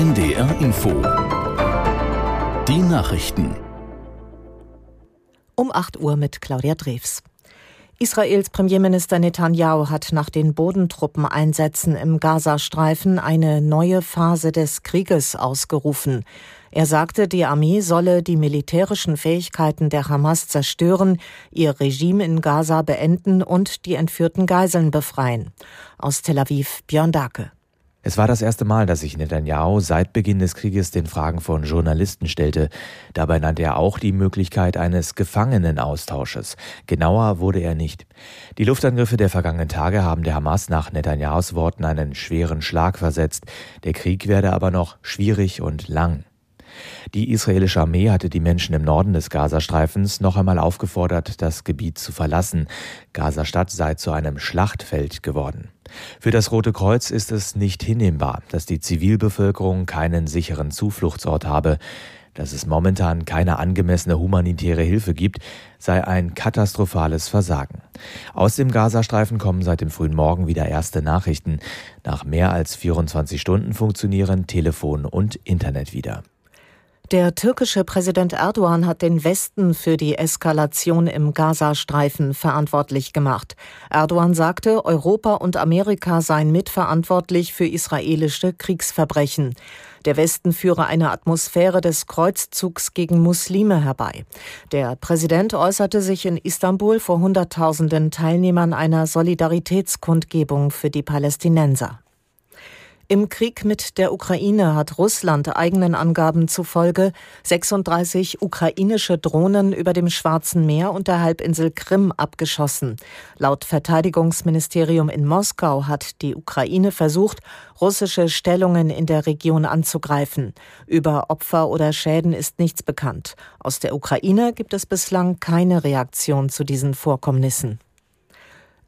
NDR Info. Die Nachrichten. Um 8 Uhr mit Claudia Drews. Israels Premierminister Netanyahu hat nach den Bodentruppeneinsätzen im Gazastreifen eine neue Phase des Krieges ausgerufen. Er sagte, die Armee solle die militärischen Fähigkeiten der Hamas zerstören, ihr Regime in Gaza beenden und die entführten Geiseln befreien. Aus Tel Aviv Björn Dake. Es war das erste Mal, dass sich Netanyahu seit Beginn des Krieges den Fragen von Journalisten stellte. Dabei nannte er auch die Möglichkeit eines Gefangenenaustausches. Genauer wurde er nicht. Die Luftangriffe der vergangenen Tage haben der Hamas nach Netanyahus Worten einen schweren Schlag versetzt. Der Krieg werde aber noch schwierig und lang. Die israelische Armee hatte die Menschen im Norden des Gazastreifens noch einmal aufgefordert, das Gebiet zu verlassen. Gazastadt sei zu einem Schlachtfeld geworden. Für das Rote Kreuz ist es nicht hinnehmbar, dass die Zivilbevölkerung keinen sicheren Zufluchtsort habe. Dass es momentan keine angemessene humanitäre Hilfe gibt, sei ein katastrophales Versagen. Aus dem Gazastreifen kommen seit dem frühen Morgen wieder erste Nachrichten. Nach mehr als 24 Stunden funktionieren Telefon und Internet wieder. Der türkische Präsident Erdogan hat den Westen für die Eskalation im Gazastreifen verantwortlich gemacht. Erdogan sagte, Europa und Amerika seien mitverantwortlich für israelische Kriegsverbrechen. Der Westen führe eine Atmosphäre des Kreuzzugs gegen Muslime herbei. Der Präsident äußerte sich in Istanbul vor Hunderttausenden Teilnehmern einer Solidaritätskundgebung für die Palästinenser. Im Krieg mit der Ukraine hat Russland eigenen Angaben zufolge 36 ukrainische Drohnen über dem Schwarzen Meer und der Halbinsel Krim abgeschossen. Laut Verteidigungsministerium in Moskau hat die Ukraine versucht, russische Stellungen in der Region anzugreifen. Über Opfer oder Schäden ist nichts bekannt. Aus der Ukraine gibt es bislang keine Reaktion zu diesen Vorkommnissen.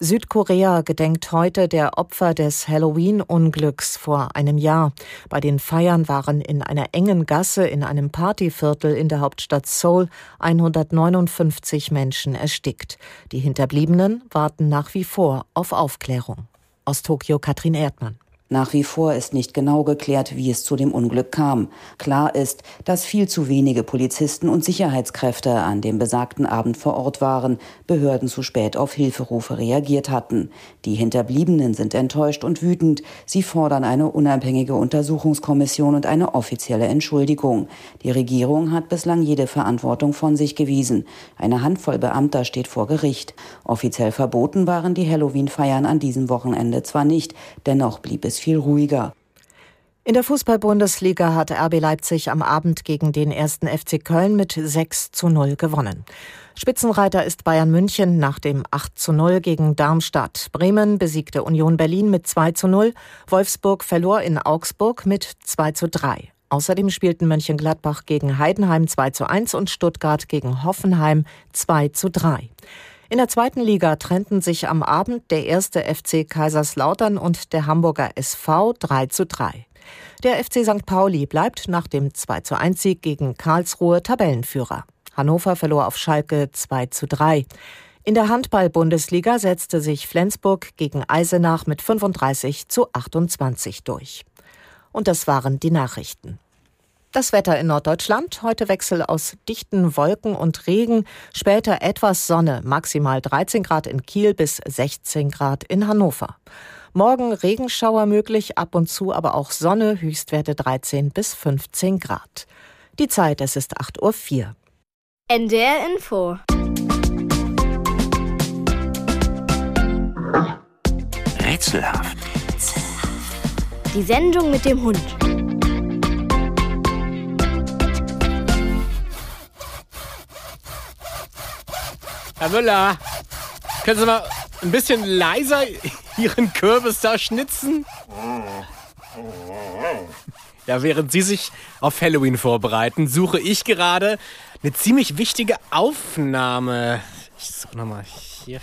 Südkorea gedenkt heute der Opfer des Halloween-Unglücks vor einem Jahr. Bei den Feiern waren in einer engen Gasse in einem Partyviertel in der Hauptstadt Seoul 159 Menschen erstickt. Die Hinterbliebenen warten nach wie vor auf Aufklärung. Aus Tokio Katrin Erdmann. Nach wie vor ist nicht genau geklärt, wie es zu dem Unglück kam. Klar ist, dass viel zu wenige Polizisten und Sicherheitskräfte an dem besagten Abend vor Ort waren, Behörden zu spät auf Hilferufe reagiert hatten. Die Hinterbliebenen sind enttäuscht und wütend. Sie fordern eine unabhängige Untersuchungskommission und eine offizielle Entschuldigung. Die Regierung hat bislang jede Verantwortung von sich gewiesen. Eine Handvoll Beamter steht vor Gericht. Offiziell verboten waren die Halloween-Feiern an diesem Wochenende zwar nicht, dennoch blieb es viel ruhiger. In der Fußball-Bundesliga hat RB Leipzig am Abend gegen den ersten FC Köln mit 6 zu 0 gewonnen. Spitzenreiter ist Bayern München nach dem 8 zu 0 gegen Darmstadt. Bremen besiegte Union Berlin mit 2 zu 0. Wolfsburg verlor in Augsburg mit 2 zu 3. Außerdem spielten Mönchengladbach gegen Heidenheim 2 zu 1 und Stuttgart gegen Hoffenheim 2 zu 3. In der zweiten Liga trennten sich am Abend der erste FC Kaiserslautern und der Hamburger SV 3 zu 3. Der FC St. Pauli bleibt nach dem 2 zu 1 Sieg gegen Karlsruhe Tabellenführer. Hannover verlor auf Schalke 2 zu 3. In der Handball-Bundesliga setzte sich Flensburg gegen Eisenach mit 35 zu 28 durch. Und das waren die Nachrichten. Das Wetter in Norddeutschland. Heute Wechsel aus dichten Wolken und Regen. Später etwas Sonne. Maximal 13 Grad in Kiel bis 16 Grad in Hannover. Morgen Regenschauer möglich, ab und zu aber auch Sonne. Höchstwerte 13 bis 15 Grad. Die Zeit, es ist 8.04 Uhr. NDR Info. Rätselhaft. Die Sendung mit dem Hund. Herr Müller, können Sie mal ein bisschen leiser Ihren Kürbis da schnitzen? Ja, während Sie sich auf Halloween vorbereiten, suche ich gerade eine ziemlich wichtige Aufnahme. Ich suche nochmal hier.